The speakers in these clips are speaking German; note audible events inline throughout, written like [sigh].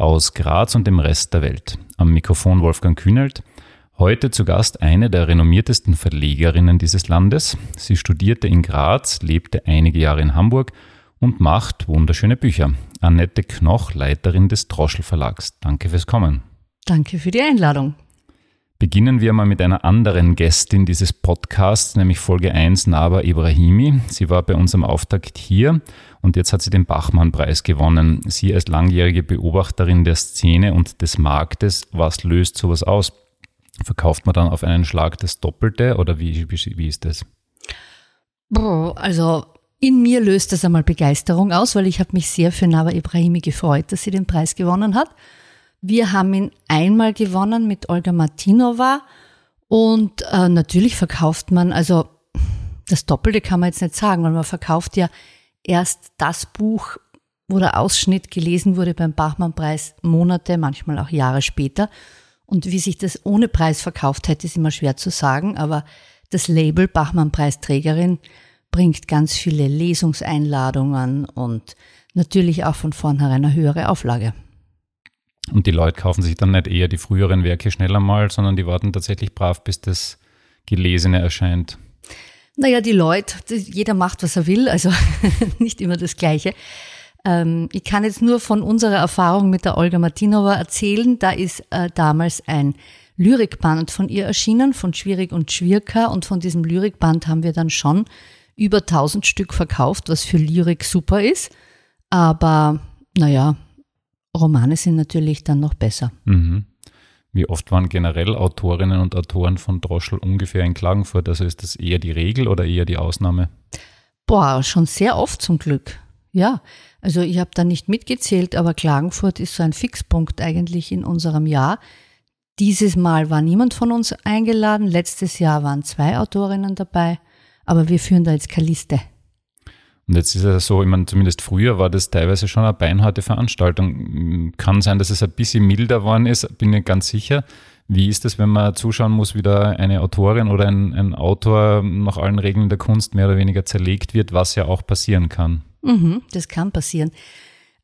aus Graz und dem Rest der Welt. Am Mikrofon Wolfgang Kühnelt. Heute zu Gast eine der renommiertesten Verlegerinnen dieses Landes. Sie studierte in Graz, lebte einige Jahre in Hamburg und macht wunderschöne Bücher. Annette Knoch, Leiterin des Droschel Verlags. Danke fürs Kommen. Danke für die Einladung. Beginnen wir mal mit einer anderen Gästin dieses Podcasts, nämlich Folge 1 Naba Ibrahimi. Sie war bei unserem Auftakt hier und jetzt hat sie den Bachmann-Preis gewonnen. Sie als langjährige Beobachterin der Szene und des Marktes, was löst sowas aus? Verkauft man dann auf einen Schlag das Doppelte oder wie, wie, wie ist das? Also in mir löst das einmal Begeisterung aus, weil ich habe mich sehr für Naba Ibrahimi gefreut, dass sie den Preis gewonnen hat. Wir haben ihn einmal gewonnen mit Olga Martinova und äh, natürlich verkauft man, also das Doppelte kann man jetzt nicht sagen, weil man verkauft ja erst das Buch, wo der Ausschnitt gelesen wurde beim Bachmann-Preis Monate, manchmal auch Jahre später. Und wie sich das ohne Preis verkauft hätte, ist immer schwer zu sagen, aber das Label Bachmann-Preisträgerin bringt ganz viele Lesungseinladungen und natürlich auch von vornherein eine höhere Auflage. Und die Leute kaufen sich dann nicht eher die früheren Werke schneller mal, sondern die warten tatsächlich brav, bis das Gelesene erscheint. Naja, die Leute, jeder macht, was er will, also [laughs] nicht immer das Gleiche. Ähm, ich kann jetzt nur von unserer Erfahrung mit der Olga Martinova erzählen. Da ist äh, damals ein Lyrikband von ihr erschienen, von Schwierig und Schwierker. Und von diesem Lyrikband haben wir dann schon über 1000 Stück verkauft, was für Lyrik super ist. Aber naja, Romane sind natürlich dann noch besser. Mhm. Wie oft waren generell Autorinnen und Autoren von Droschel ungefähr in Klagenfurt? Also ist das eher die Regel oder eher die Ausnahme? Boah, schon sehr oft zum Glück. Ja, also ich habe da nicht mitgezählt, aber Klagenfurt ist so ein Fixpunkt eigentlich in unserem Jahr. Dieses Mal war niemand von uns eingeladen. Letztes Jahr waren zwei Autorinnen dabei, aber wir führen da jetzt keine Liste. Und jetzt ist es so, ich meine, zumindest früher war das teilweise schon eine beinharte Veranstaltung. Kann sein, dass es ein bisschen milder geworden ist, bin ich ganz sicher. Wie ist es, wenn man zuschauen muss, wie da eine Autorin oder ein, ein Autor nach allen Regeln der Kunst mehr oder weniger zerlegt wird, was ja auch passieren kann? Mhm, das kann passieren.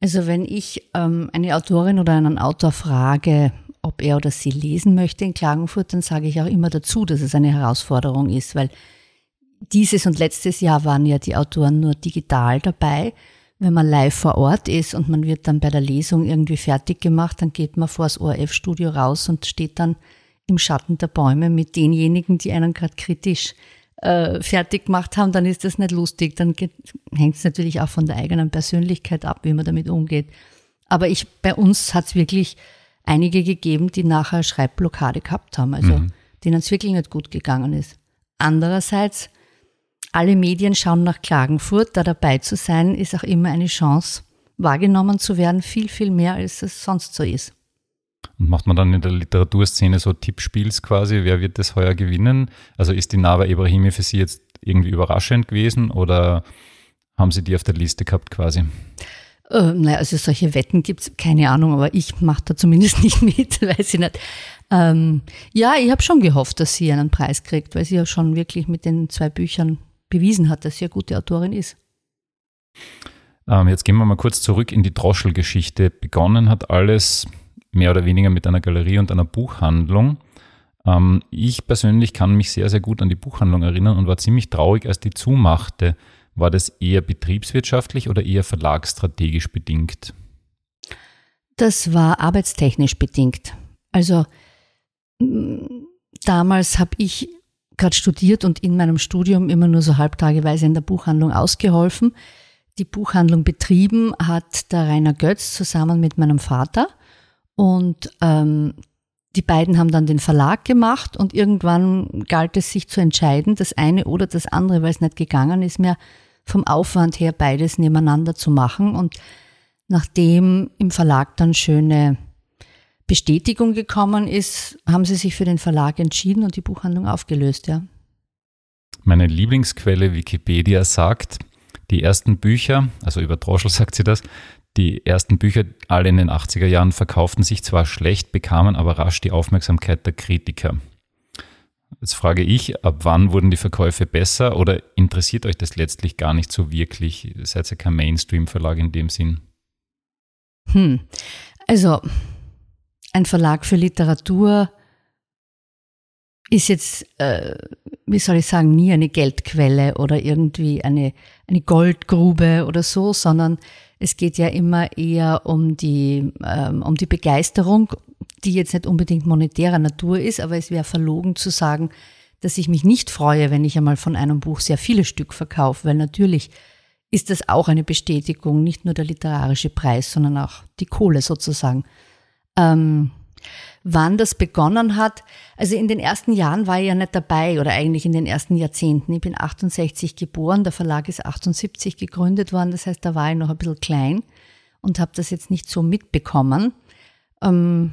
Also wenn ich ähm, eine Autorin oder einen Autor frage, ob er oder sie lesen möchte in Klagenfurt, dann sage ich auch immer dazu, dass es eine Herausforderung ist, weil dieses und letztes Jahr waren ja die Autoren nur digital dabei. Wenn man live vor Ort ist und man wird dann bei der Lesung irgendwie fertig gemacht, dann geht man vor das ORF-Studio raus und steht dann im Schatten der Bäume mit denjenigen, die einen gerade kritisch äh, fertig gemacht haben, dann ist das nicht lustig. Dann hängt es natürlich auch von der eigenen Persönlichkeit ab, wie man damit umgeht. Aber ich, bei uns hat es wirklich einige gegeben, die nachher Schreibblockade gehabt haben, also mhm. denen es wirklich nicht gut gegangen ist. Andererseits alle Medien schauen nach Klagenfurt. Da dabei zu sein, ist auch immer eine Chance, wahrgenommen zu werden, viel, viel mehr, als es sonst so ist. Und macht man dann in der Literaturszene so Tippspiels quasi, wer wird das heuer gewinnen? Also ist die Nava Ibrahimi für Sie jetzt irgendwie überraschend gewesen oder haben Sie die auf der Liste gehabt quasi? Äh, naja, also solche Wetten gibt es, keine Ahnung, aber ich mache da zumindest [laughs] nicht mit, weiß ich nicht. Ähm, ja, ich habe schon gehofft, dass sie einen Preis kriegt, weil sie ja schon wirklich mit den zwei Büchern bewiesen hat, dass sie eine gute Autorin ist. Ähm, jetzt gehen wir mal kurz zurück in die Droschel-Geschichte. Begonnen hat alles mehr oder weniger mit einer Galerie und einer Buchhandlung. Ähm, ich persönlich kann mich sehr, sehr gut an die Buchhandlung erinnern und war ziemlich traurig, als die zumachte. War das eher betriebswirtschaftlich oder eher verlagsstrategisch bedingt? Das war arbeitstechnisch bedingt. Also damals habe ich gerade studiert und in meinem Studium immer nur so halbtageweise in der Buchhandlung ausgeholfen. Die Buchhandlung betrieben hat der Rainer Götz zusammen mit meinem Vater und ähm, die beiden haben dann den Verlag gemacht und irgendwann galt es sich zu entscheiden, das eine oder das andere, weil es nicht gegangen ist mehr vom Aufwand her beides nebeneinander zu machen und nachdem im Verlag dann schöne Bestätigung gekommen ist, haben sie sich für den Verlag entschieden und die Buchhandlung aufgelöst, ja. Meine Lieblingsquelle Wikipedia sagt, die ersten Bücher, also über Droschel sagt sie das, die ersten Bücher alle in den 80er Jahren verkauften sich zwar schlecht, bekamen aber rasch die Aufmerksamkeit der Kritiker. Jetzt frage ich, ab wann wurden die Verkäufe besser oder interessiert euch das letztlich gar nicht so wirklich? Seid ihr kein Mainstream-Verlag in dem Sinn? Hm. Also, ein Verlag für Literatur ist jetzt, äh, wie soll ich sagen, nie eine Geldquelle oder irgendwie eine, eine Goldgrube oder so, sondern es geht ja immer eher um die, ähm, um die Begeisterung, die jetzt nicht unbedingt monetärer Natur ist, aber es wäre verlogen zu sagen, dass ich mich nicht freue, wenn ich einmal von einem Buch sehr viele Stück verkaufe, weil natürlich ist das auch eine Bestätigung, nicht nur der literarische Preis, sondern auch die Kohle sozusagen. Ähm, wann das begonnen hat. Also in den ersten Jahren war ich ja nicht dabei oder eigentlich in den ersten Jahrzehnten. Ich bin 68 geboren, der Verlag ist 78 gegründet worden, das heißt, da war ich noch ein bisschen klein und habe das jetzt nicht so mitbekommen. Ähm,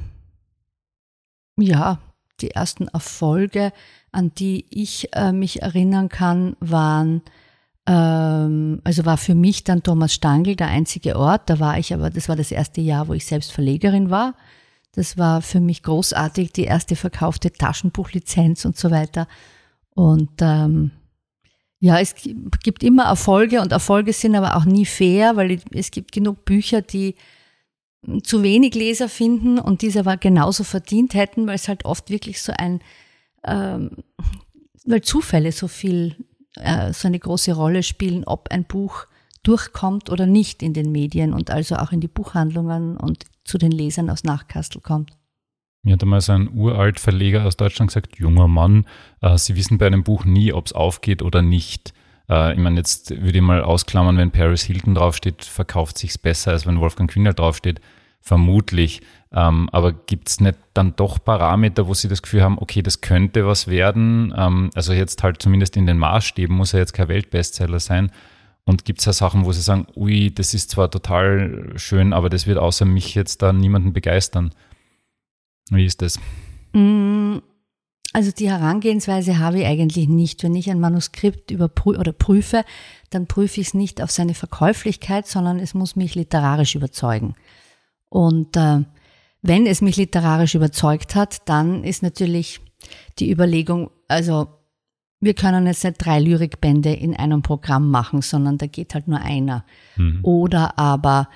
ja, die ersten Erfolge, an die ich äh, mich erinnern kann, waren also war für mich dann Thomas Stangl der einzige Ort. Da war ich aber, das war das erste Jahr, wo ich selbst Verlegerin war. Das war für mich großartig, die erste verkaufte Taschenbuchlizenz und so weiter. Und ähm, ja, es gibt immer Erfolge und Erfolge sind aber auch nie fair, weil es gibt genug Bücher, die zu wenig Leser finden und diese aber genauso verdient hätten, weil es halt oft wirklich so ein, ähm, weil Zufälle so viel, äh, so eine große Rolle spielen, ob ein Buch durchkommt oder nicht in den Medien und also auch in die Buchhandlungen und zu den Lesern aus Nachkastel kommt. Mir hat einmal so ein uralt Verleger aus Deutschland gesagt, junger Mann, äh, Sie wissen bei einem Buch nie, ob es aufgeht oder nicht. Äh, ich meine, jetzt würde ich mal ausklammern, wenn Paris Hilton draufsteht, verkauft sich's besser, als wenn Wolfgang Kühner draufsteht. Vermutlich. Ähm, aber gibt es nicht dann doch Parameter, wo Sie das Gefühl haben, okay, das könnte was werden? Ähm, also jetzt halt zumindest in den Maßstäben muss er jetzt kein Weltbestseller sein. Und gibt es ja Sachen, wo Sie sagen, ui, das ist zwar total schön, aber das wird außer mich jetzt da niemanden begeistern. Wie ist das? Mm, also die Herangehensweise habe ich eigentlich nicht. Wenn ich ein Manuskript überprüfe oder prüfe, dann prüfe ich es nicht auf seine Verkäuflichkeit, sondern es muss mich literarisch überzeugen. Und äh, wenn es mich literarisch überzeugt hat, dann ist natürlich die Überlegung, also wir können jetzt nicht drei Lyrikbände in einem Programm machen, sondern da geht halt nur einer. Mhm. Oder aber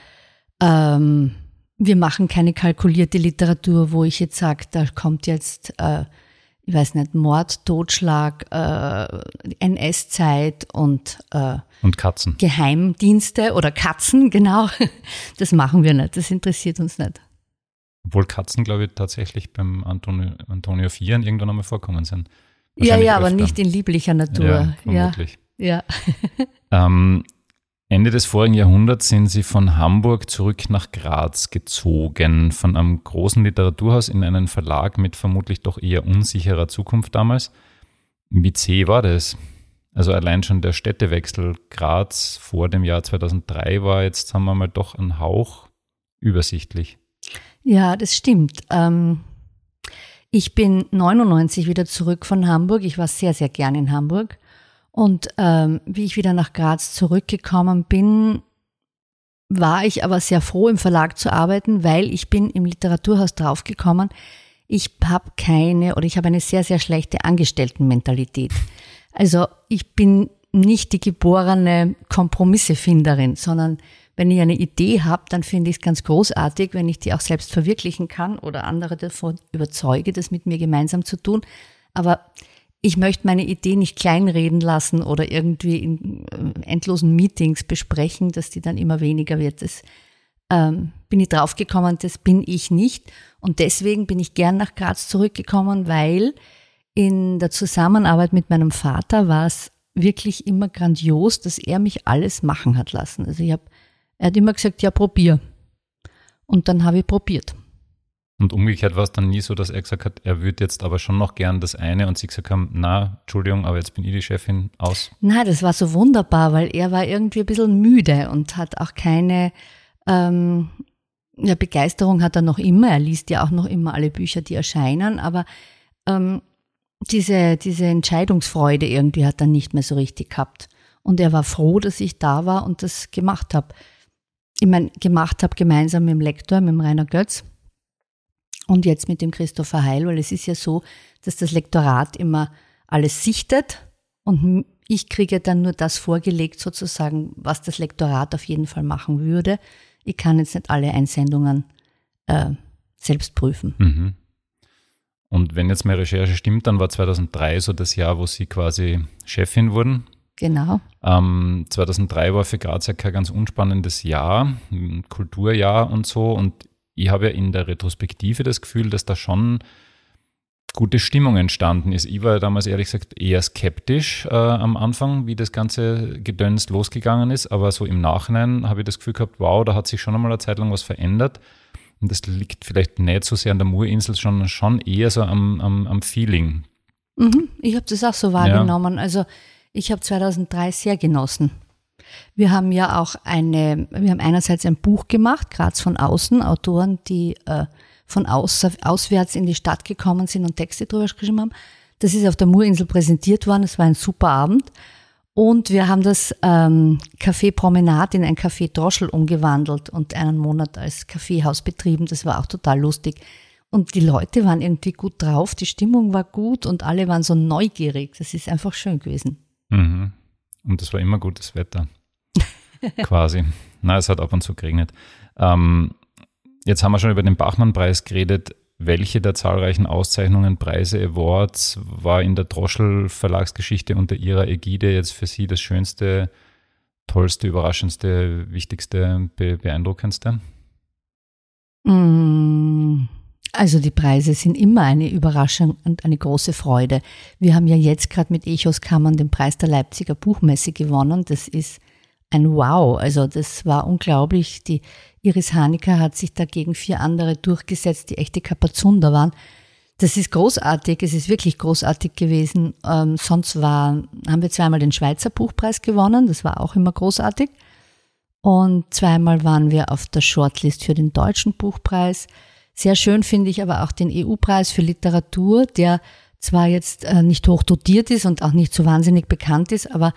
ähm, wir machen keine kalkulierte Literatur, wo ich jetzt sage, da kommt jetzt, äh, ich weiß nicht, Mord, Totschlag, äh, NS-Zeit und, äh, und Katzen. Geheimdienste oder Katzen, [laughs] genau. Das machen wir nicht, das interessiert uns nicht. Obwohl Katzen, glaube ich, tatsächlich beim Antonio, Antonio Vieren irgendwann einmal vorkommen sind. Ja, ja, aber nicht in lieblicher Natur. Ja, vermutlich. Ja. ja. [laughs] ähm, Ende des vorigen Jahrhunderts sind sie von Hamburg zurück nach Graz gezogen, von einem großen Literaturhaus in einen Verlag mit vermutlich doch eher unsicherer Zukunft damals. Wie zäh war das? Also allein schon der Städtewechsel Graz vor dem Jahr 2003 war jetzt, sagen wir mal, doch ein Hauch übersichtlich. Ja, das stimmt. Ähm, ich bin 99 wieder zurück von Hamburg. Ich war sehr, sehr gern in Hamburg. Und ähm, wie ich wieder nach Graz zurückgekommen bin, war ich aber sehr froh, im Verlag zu arbeiten, weil ich bin im Literaturhaus draufgekommen, ich habe keine oder ich habe eine sehr, sehr schlechte Angestelltenmentalität. Also ich bin nicht die geborene Kompromissefinderin, sondern wenn ich eine Idee habe, dann finde ich es ganz großartig, wenn ich die auch selbst verwirklichen kann oder andere davon überzeuge, das mit mir gemeinsam zu tun. Aber ich möchte meine Idee nicht kleinreden lassen oder irgendwie in äh, endlosen Meetings besprechen, dass die dann immer weniger wird. Das ähm, bin ich draufgekommen, das bin ich nicht. Und deswegen bin ich gern nach Graz zurückgekommen, weil in der Zusammenarbeit mit meinem Vater war es wirklich immer grandios, dass er mich alles machen hat lassen. Also ich habe er hat immer gesagt, ja, probier. Und dann habe ich probiert. Und umgekehrt war es dann nie so, dass er gesagt hat, er würde jetzt aber schon noch gern das eine und sie gesagt haben, na, Entschuldigung, aber jetzt bin ich die Chefin aus. Na, das war so wunderbar, weil er war irgendwie ein bisschen müde und hat auch keine, ähm, ja, Begeisterung hat er noch immer. Er liest ja auch noch immer alle Bücher, die erscheinen, aber ähm, diese, diese Entscheidungsfreude irgendwie hat er nicht mehr so richtig gehabt. Und er war froh, dass ich da war und das gemacht habe. Ich meine, gemacht habe gemeinsam mit dem Lektor, mit dem Rainer Götz und jetzt mit dem Christopher Heil, weil es ist ja so, dass das Lektorat immer alles sichtet und ich kriege dann nur das vorgelegt sozusagen, was das Lektorat auf jeden Fall machen würde. Ich kann jetzt nicht alle Einsendungen äh, selbst prüfen. Mhm. Und wenn jetzt meine Recherche stimmt, dann war 2003 so das Jahr, wo Sie quasi Chefin wurden. Genau. Ähm, 2003 war für Graz ja kein ganz unspannendes Jahr, ein Kulturjahr und so. Und ich habe ja in der Retrospektive das Gefühl, dass da schon gute Stimmung entstanden ist. Ich war damals ehrlich gesagt eher skeptisch äh, am Anfang, wie das ganze Gedöns losgegangen ist. Aber so im Nachhinein habe ich das Gefühl gehabt, wow, da hat sich schon einmal eine Zeit lang was verändert. Und das liegt vielleicht nicht so sehr an der Murinsel, sondern schon eher so am, am, am Feeling. Mhm, ich habe das auch so wahrgenommen. Ja. Also ich habe 2003 sehr genossen. Wir haben ja auch eine, wir haben einerseits ein Buch gemacht, Graz von außen, Autoren, die äh, von aus, auswärts in die Stadt gekommen sind und Texte drüber geschrieben haben. Das ist auf der Murinsel präsentiert worden. Es war ein super Abend. Und wir haben das ähm, Café Promenade in ein Café Droschel umgewandelt und einen Monat als Kaffeehaus betrieben. Das war auch total lustig. Und die Leute waren irgendwie gut drauf, die Stimmung war gut und alle waren so neugierig. Das ist einfach schön gewesen. Mhm. Und es war immer gutes Wetter. [laughs] Quasi. Na, es hat ab und zu geregnet. Ähm, jetzt haben wir schon über den Bachmann-Preis geredet. Welche der zahlreichen Auszeichnungen, Preise, Awards war in der Droschel Verlagsgeschichte unter Ihrer Ägide jetzt für Sie das schönste, tollste, überraschendste, wichtigste, be beeindruckendste? Mm, also die Preise sind immer eine Überraschung und eine große Freude. Wir haben ja jetzt gerade mit Echos Kammern den Preis der Leipziger Buchmesse gewonnen. Das ist ein Wow. Also das war unglaublich. Die Iris Hanecker hat sich dagegen vier andere durchgesetzt, die echte Kapazunder waren. Das ist großartig, es ist wirklich großartig gewesen. Ähm, sonst war, haben wir zweimal den Schweizer Buchpreis gewonnen, das war auch immer großartig. Und zweimal waren wir auf der Shortlist für den deutschen Buchpreis. Sehr schön finde ich aber auch den EU-Preis für Literatur, der zwar jetzt äh, nicht hoch dotiert ist und auch nicht so wahnsinnig bekannt ist, aber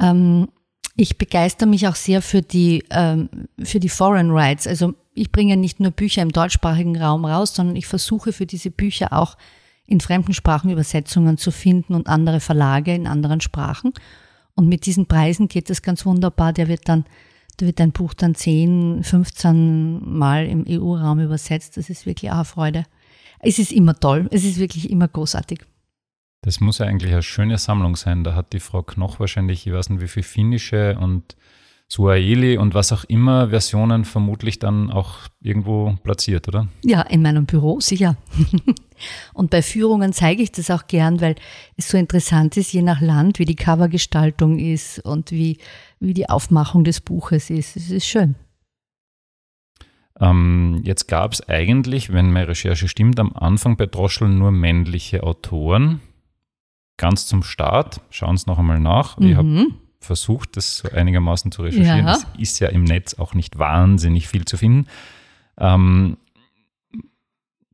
ähm, ich begeister mich auch sehr für die, ähm, für die Foreign Rights. Also ich bringe nicht nur Bücher im deutschsprachigen Raum raus, sondern ich versuche für diese Bücher auch in fremden Sprachen Übersetzungen zu finden und andere Verlage in anderen Sprachen. Und mit diesen Preisen geht das ganz wunderbar. Der wird dann, da wird ein Buch dann 10, 15 Mal im EU-Raum übersetzt. Das ist wirklich auch eine Freude. Es ist immer toll. Es ist wirklich immer großartig. Das muss ja eigentlich eine schöne Sammlung sein. Da hat die Frau Knoch wahrscheinlich, ich weiß nicht, wie viel finnische und Suaheli und was auch immer Versionen vermutlich dann auch irgendwo platziert, oder? Ja, in meinem Büro sicher. [laughs] und bei Führungen zeige ich das auch gern, weil es so interessant ist, je nach Land, wie die Covergestaltung ist und wie, wie die Aufmachung des Buches ist. Es ist schön. Ähm, jetzt gab es eigentlich, wenn meine Recherche stimmt, am Anfang bei Droschel nur männliche Autoren ganz zum Start, schauen Sie noch einmal nach. Mhm. Ich habe versucht, das so einigermaßen zu recherchieren. Es ist ja im Netz auch nicht wahnsinnig viel zu finden. Ähm,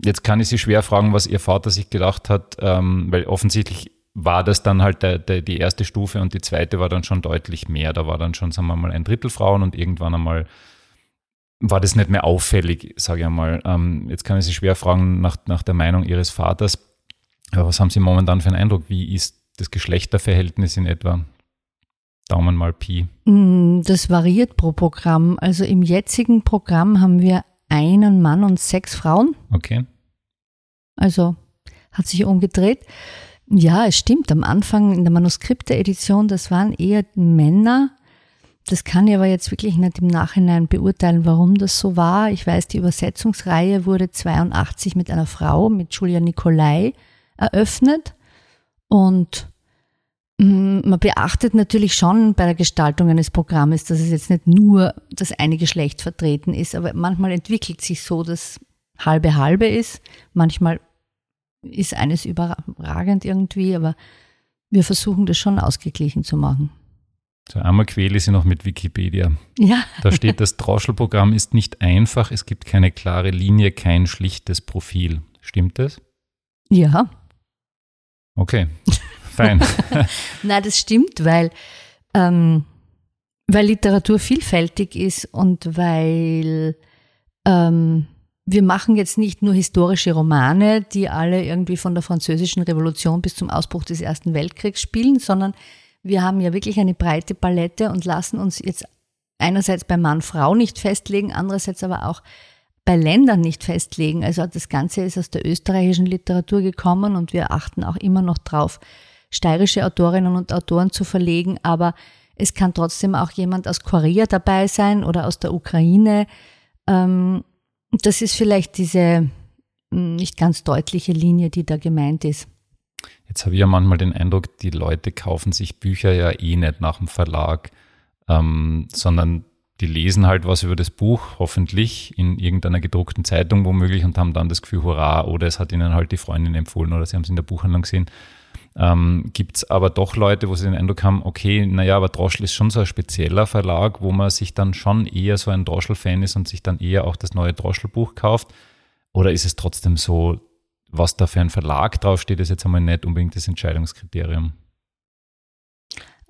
jetzt kann ich Sie schwer fragen, was Ihr Vater sich gedacht hat, ähm, weil offensichtlich war das dann halt der, der, die erste Stufe und die zweite war dann schon deutlich mehr. Da war dann schon, sagen wir mal, ein Drittel Frauen und irgendwann einmal war das nicht mehr auffällig, sage ich einmal. Ähm, jetzt kann ich Sie schwer fragen nach, nach der Meinung Ihres Vaters. Ja, was haben Sie momentan für einen Eindruck? Wie ist das Geschlechterverhältnis in etwa? Daumen mal Pi. Mm, das variiert pro Programm. Also im jetzigen Programm haben wir einen Mann und sechs Frauen. Okay. Also hat sich umgedreht. Ja, es stimmt. Am Anfang in der Manuskripte-Edition, das waren eher Männer. Das kann ich aber jetzt wirklich nicht im Nachhinein beurteilen, warum das so war. Ich weiß, die Übersetzungsreihe wurde 82 mit einer Frau, mit Julia Nicolai, eröffnet. Und mm, man beachtet natürlich schon bei der Gestaltung eines Programmes, dass es jetzt nicht nur das eine Geschlecht vertreten ist, aber manchmal entwickelt sich so, dass halbe halbe ist. Manchmal ist eines überragend irgendwie, aber wir versuchen das schon ausgeglichen zu machen. So, einmal quäle ich sie noch mit Wikipedia. Ja. Da steht, das Droschelprogramm ist nicht einfach, es gibt keine klare Linie, kein schlichtes Profil. Stimmt das? Ja. Okay, fein. [laughs] Nein, das stimmt, weil, ähm, weil Literatur vielfältig ist und weil ähm, wir machen jetzt nicht nur historische Romane, die alle irgendwie von der französischen Revolution bis zum Ausbruch des Ersten Weltkriegs spielen, sondern wir haben ja wirklich eine breite Palette und lassen uns jetzt einerseits bei Mann-Frau nicht festlegen, andererseits aber auch bei Ländern nicht festlegen. Also das Ganze ist aus der österreichischen Literatur gekommen und wir achten auch immer noch drauf, steirische Autorinnen und Autoren zu verlegen, aber es kann trotzdem auch jemand aus Korea dabei sein oder aus der Ukraine. Ähm, das ist vielleicht diese hm, nicht ganz deutliche Linie, die da gemeint ist. Jetzt habe ich ja manchmal den Eindruck, die Leute kaufen sich Bücher ja eh nicht nach dem Verlag, ähm, sondern die lesen halt was über das Buch, hoffentlich in irgendeiner gedruckten Zeitung womöglich und haben dann das Gefühl, hurra, oder es hat ihnen halt die Freundin empfohlen oder sie haben es in der Buchhandlung gesehen. Ähm, Gibt es aber doch Leute, wo sie den Eindruck haben, okay, naja, aber Droschel ist schon so ein spezieller Verlag, wo man sich dann schon eher so ein Droschel-Fan ist und sich dann eher auch das neue Droschel-Buch kauft? Oder ist es trotzdem so, was da für ein Verlag draufsteht, ist jetzt einmal nicht unbedingt das Entscheidungskriterium?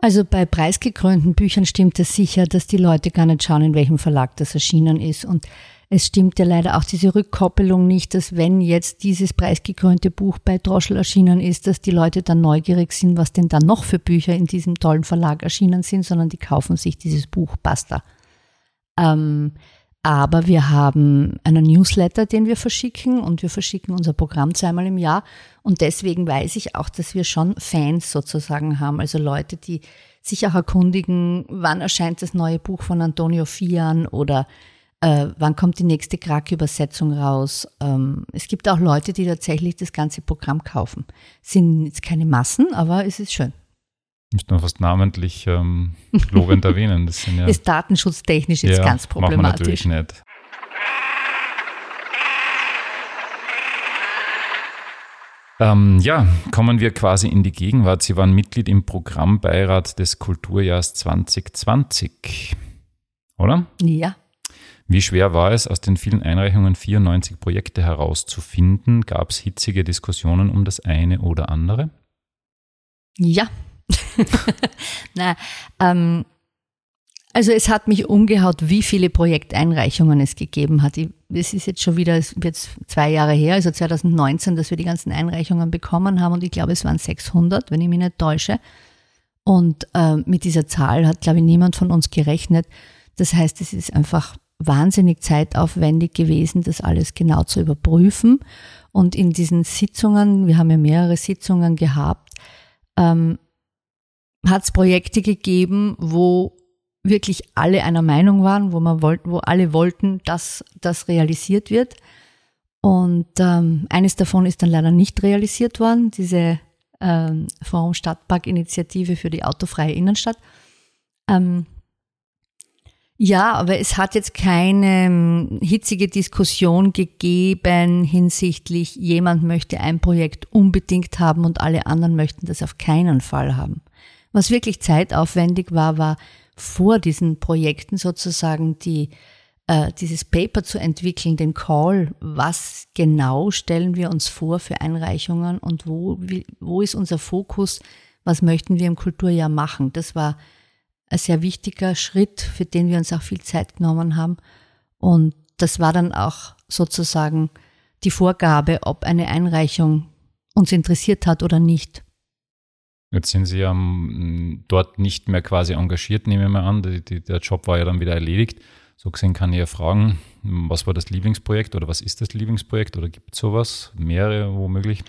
Also bei preisgekrönten Büchern stimmt es sicher, dass die Leute gar nicht schauen, in welchem Verlag das erschienen ist. Und es stimmt ja leider auch diese Rückkoppelung nicht, dass wenn jetzt dieses preisgekrönte Buch bei Droschel erschienen ist, dass die Leute dann neugierig sind, was denn dann noch für Bücher in diesem tollen Verlag erschienen sind, sondern die kaufen sich dieses Buch, basta. Ähm, aber wir haben einen Newsletter, den wir verschicken und wir verschicken unser Programm zweimal im Jahr. Und deswegen weiß ich auch, dass wir schon Fans sozusagen haben, also Leute, die sich auch erkundigen, wann erscheint das neue Buch von Antonio Fian oder äh, wann kommt die nächste Krak-Übersetzung raus. Ähm, es gibt auch Leute, die tatsächlich das ganze Programm kaufen. Sind jetzt keine Massen, aber es ist schön. Müsste man fast namentlich ähm, lobend [laughs] erwähnen. Das ja, ist datenschutztechnisch jetzt ja, ganz problematisch. Machen wir natürlich nicht. Ähm, ja, kommen wir quasi in die Gegenwart. Sie waren Mitglied im Programmbeirat des Kulturjahrs 2020, oder? Ja. Wie schwer war es, aus den vielen Einreichungen 94 Projekte herauszufinden? Gab es hitzige Diskussionen um das eine oder andere? Ja, [laughs] Na, ähm, also es hat mich umgehaut, wie viele Projekteinreichungen es gegeben hat. Es ist jetzt schon wieder jetzt zwei Jahre her, also 2019, dass wir die ganzen Einreichungen bekommen haben und ich glaube, es waren 600, wenn ich mich nicht täusche. Und äh, mit dieser Zahl hat, glaube ich, niemand von uns gerechnet. Das heißt, es ist einfach wahnsinnig zeitaufwendig gewesen, das alles genau zu überprüfen. Und in diesen Sitzungen, wir haben ja mehrere Sitzungen gehabt, ähm, hat es Projekte gegeben, wo wirklich alle einer Meinung waren, wo man wollt, wo alle wollten, dass das realisiert wird. Und ähm, eines davon ist dann leider nicht realisiert worden, diese ähm, Forum Stadtpark-Initiative für die autofreie Innenstadt. Ähm, ja, aber es hat jetzt keine ähm, hitzige Diskussion gegeben hinsichtlich, jemand möchte ein Projekt unbedingt haben und alle anderen möchten das auf keinen Fall haben. Was wirklich zeitaufwendig war, war vor diesen Projekten sozusagen die, äh, dieses Paper zu entwickeln, den Call, was genau stellen wir uns vor für Einreichungen und wo, wie, wo ist unser Fokus, was möchten wir im Kulturjahr machen. Das war ein sehr wichtiger Schritt, für den wir uns auch viel Zeit genommen haben. Und das war dann auch sozusagen die Vorgabe, ob eine Einreichung uns interessiert hat oder nicht. Jetzt sind Sie ja dort nicht mehr quasi engagiert, nehme ich mal an. Die, die, der Job war ja dann wieder erledigt. So gesehen kann ich ja fragen, was war das Lieblingsprojekt oder was ist das Lieblingsprojekt oder gibt es sowas? Mehrere womöglich?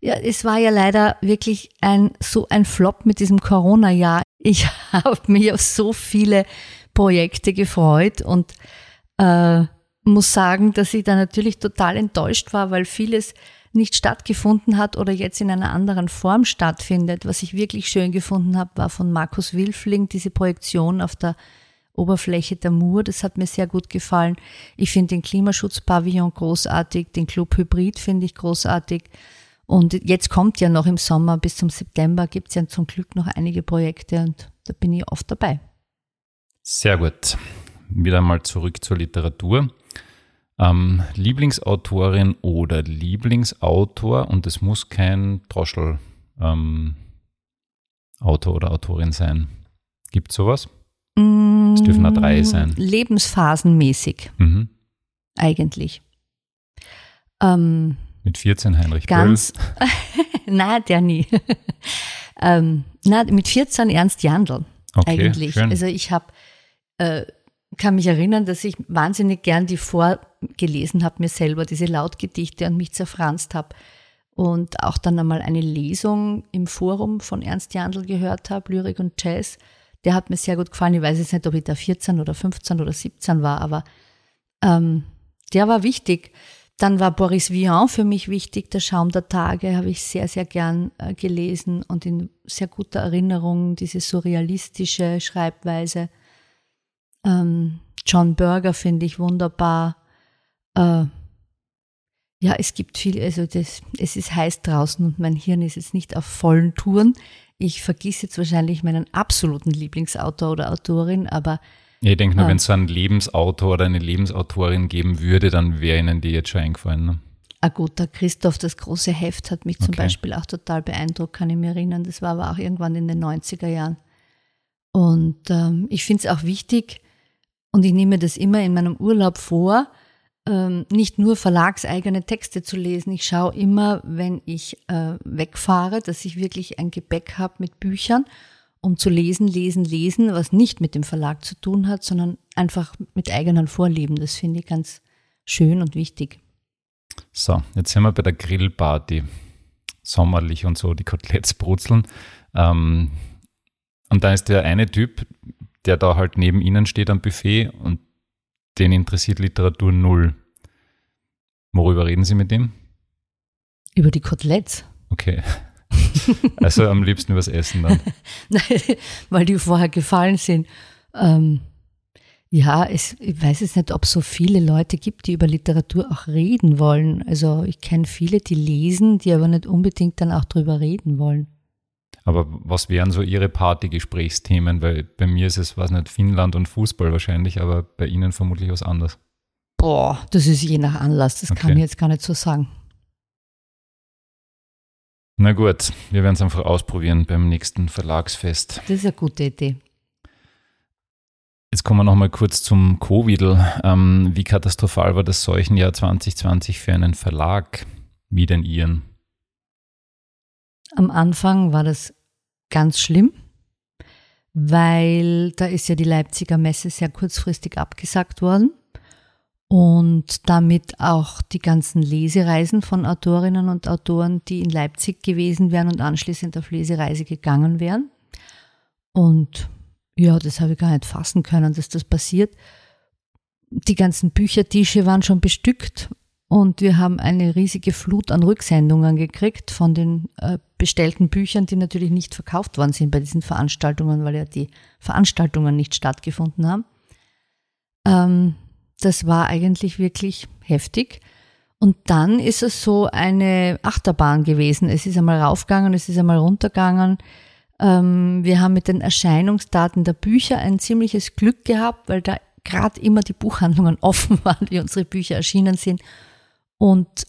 Ja, es war ja leider wirklich ein, so ein Flop mit diesem Corona-Jahr. Ich [laughs] habe mich auf so viele Projekte gefreut und äh, muss sagen, dass ich da natürlich total enttäuscht war, weil vieles nicht stattgefunden hat oder jetzt in einer anderen Form stattfindet. Was ich wirklich schön gefunden habe, war von Markus Wilfling diese Projektion auf der Oberfläche der Mur. Das hat mir sehr gut gefallen. Ich finde den Klimaschutzpavillon großartig, den Club Hybrid finde ich großartig. Und jetzt kommt ja noch im Sommer bis zum September gibt es ja zum Glück noch einige Projekte und da bin ich oft dabei. Sehr gut. Wieder mal zurück zur Literatur. Ähm, Lieblingsautorin oder Lieblingsautor und es muss kein Droschel ähm, Autor oder Autorin sein. Gibt es sowas? Es dürfen auch drei sein. Lebensphasenmäßig, Mhm. eigentlich. Ähm, Mit 14 Heinrich ganz, [laughs] nein, der nie. [laughs] ähm, na, mit 14 Ernst Jandl, Okay, eigentlich. schön. Also ich habe, äh, kann mich erinnern, dass ich wahnsinnig gern die vorgelesen habe mir selber, diese Lautgedichte und mich zerfranst habe. Und auch dann einmal eine Lesung im Forum von Ernst Jandl gehört habe, Lyrik und Jazz. Der hat mir sehr gut gefallen. Ich weiß jetzt nicht, ob ich da 14 oder 15 oder 17 war, aber ähm, der war wichtig. Dann war Boris Vian für mich wichtig. Der Schaum der Tage habe ich sehr, sehr gern äh, gelesen und in sehr guter Erinnerung diese surrealistische Schreibweise. Ähm, John Berger finde ich wunderbar. Äh, ja, es gibt viel, also das, es ist heiß draußen und mein Hirn ist jetzt nicht auf vollen Touren. Ich vergesse jetzt wahrscheinlich meinen absoluten Lieblingsautor oder Autorin, aber Ja, ich denke nur, Ah. wenn es so einen Lebensautor oder eine Lebensautorin geben würde, dann wäre Ihnen die jetzt schon eingefallen. Ne? Ah gut, der Christoph, das große Heft, hat mich zum Okay. Beispiel auch total beeindruckt, kann ich mir erinnern. Das war aber auch irgendwann in den 90er Jahren. Und ähm, ich finde es auch wichtig, und ich nehme das immer in meinem Urlaub vor, ähm, nicht nur verlagseigene Texte zu lesen. Ich schaue immer, wenn ich äh, wegfahre, dass ich wirklich ein Gepäck habe mit Büchern, um zu lesen, lesen, lesen, was nicht mit dem Verlag zu tun hat, sondern einfach mit eigenen Vorlieben. Das finde ich ganz schön und wichtig. So, jetzt sind wir bei der Grillparty. Sommerlich und so, die Koteletts brutzeln. Ähm, und dann ist der eine Typ, der da halt neben Ihnen steht am Buffet und den interessiert Literatur null. Worüber reden Sie mit dem? Über die Koteletts. Okay. [laughs] Also am liebsten übers Essen dann. [laughs] weil die vorher gefallen sind. Ähm, ja, es, ich weiß jetzt nicht, ob es so viele Leute gibt, die über Literatur auch reden wollen. Also ich kenne viele, die lesen, die aber nicht unbedingt dann auch drüber reden wollen. Aber was wären so Ihre Partygesprächsthemen? Weil bei mir ist es, was nicht, Finnland und Fußball wahrscheinlich, aber bei Ihnen vermutlich was anderes. Boah, das ist je nach Anlass, das kann Okay. ich jetzt gar nicht so sagen. Na gut, wir werden es einfach ausprobieren beim nächsten Verlagsfest. Das ist eine gute Idee. Jetzt kommen wir nochmal kurz zum Covid. Ähm, wie katastrophal war das Seuchenjahr 2020 für einen Verlag wie den Ihren? Am Anfang war das ganz schlimm, weil da ist ja die Leipziger Messe sehr kurzfristig abgesagt worden und damit auch die ganzen Lesereisen von Autorinnen und Autoren, die in Leipzig gewesen wären und anschließend auf Lesereise gegangen wären. Und ja, das habe ich gar nicht fassen können, dass das passiert. Die ganzen Büchertische waren schon bestückt und wir haben eine riesige Flut an Rücksendungen gekriegt von den äh, bestellten Büchern, die natürlich nicht verkauft worden sind bei diesen Veranstaltungen, weil ja die Veranstaltungen nicht stattgefunden haben. Ähm, das war eigentlich wirklich heftig. Und dann ist es so eine Achterbahn gewesen. Es ist einmal raufgegangen, es ist einmal runtergegangen. Ähm, wir haben mit den Erscheinungsdaten der Bücher ein ziemliches Glück gehabt, weil da gerade immer die Buchhandlungen [laughs] offen waren, wie unsere Bücher erschienen sind. Und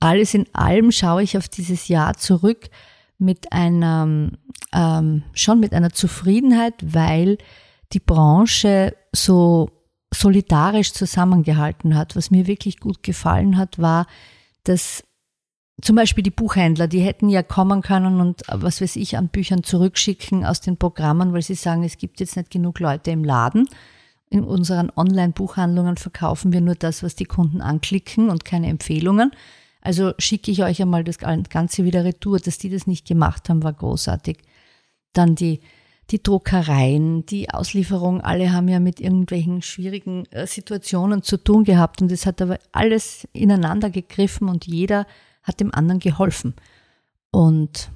alles in allem schaue ich auf dieses Jahr zurück mit einer, ähm, schon mit einer Zufriedenheit, weil die Branche so solidarisch zusammengehalten hat. Was mir wirklich gut gefallen hat, war, dass zum Beispiel die Buchhändler, die hätten ja kommen können und was weiß ich an Büchern zurückschicken aus den Programmen, weil sie sagen, es gibt jetzt nicht genug Leute im Laden. In unseren Online-Buchhandlungen verkaufen wir nur das, was die Kunden anklicken und keine Empfehlungen. Also schicke ich euch einmal das Ganze wieder retour. Dass die das nicht gemacht haben, war großartig. Dann die, die Druckereien, die Auslieferung, alle haben ja mit irgendwelchen schwierigen äh, Situationen zu tun gehabt und es hat aber alles ineinander gegriffen und jeder hat dem anderen geholfen. Und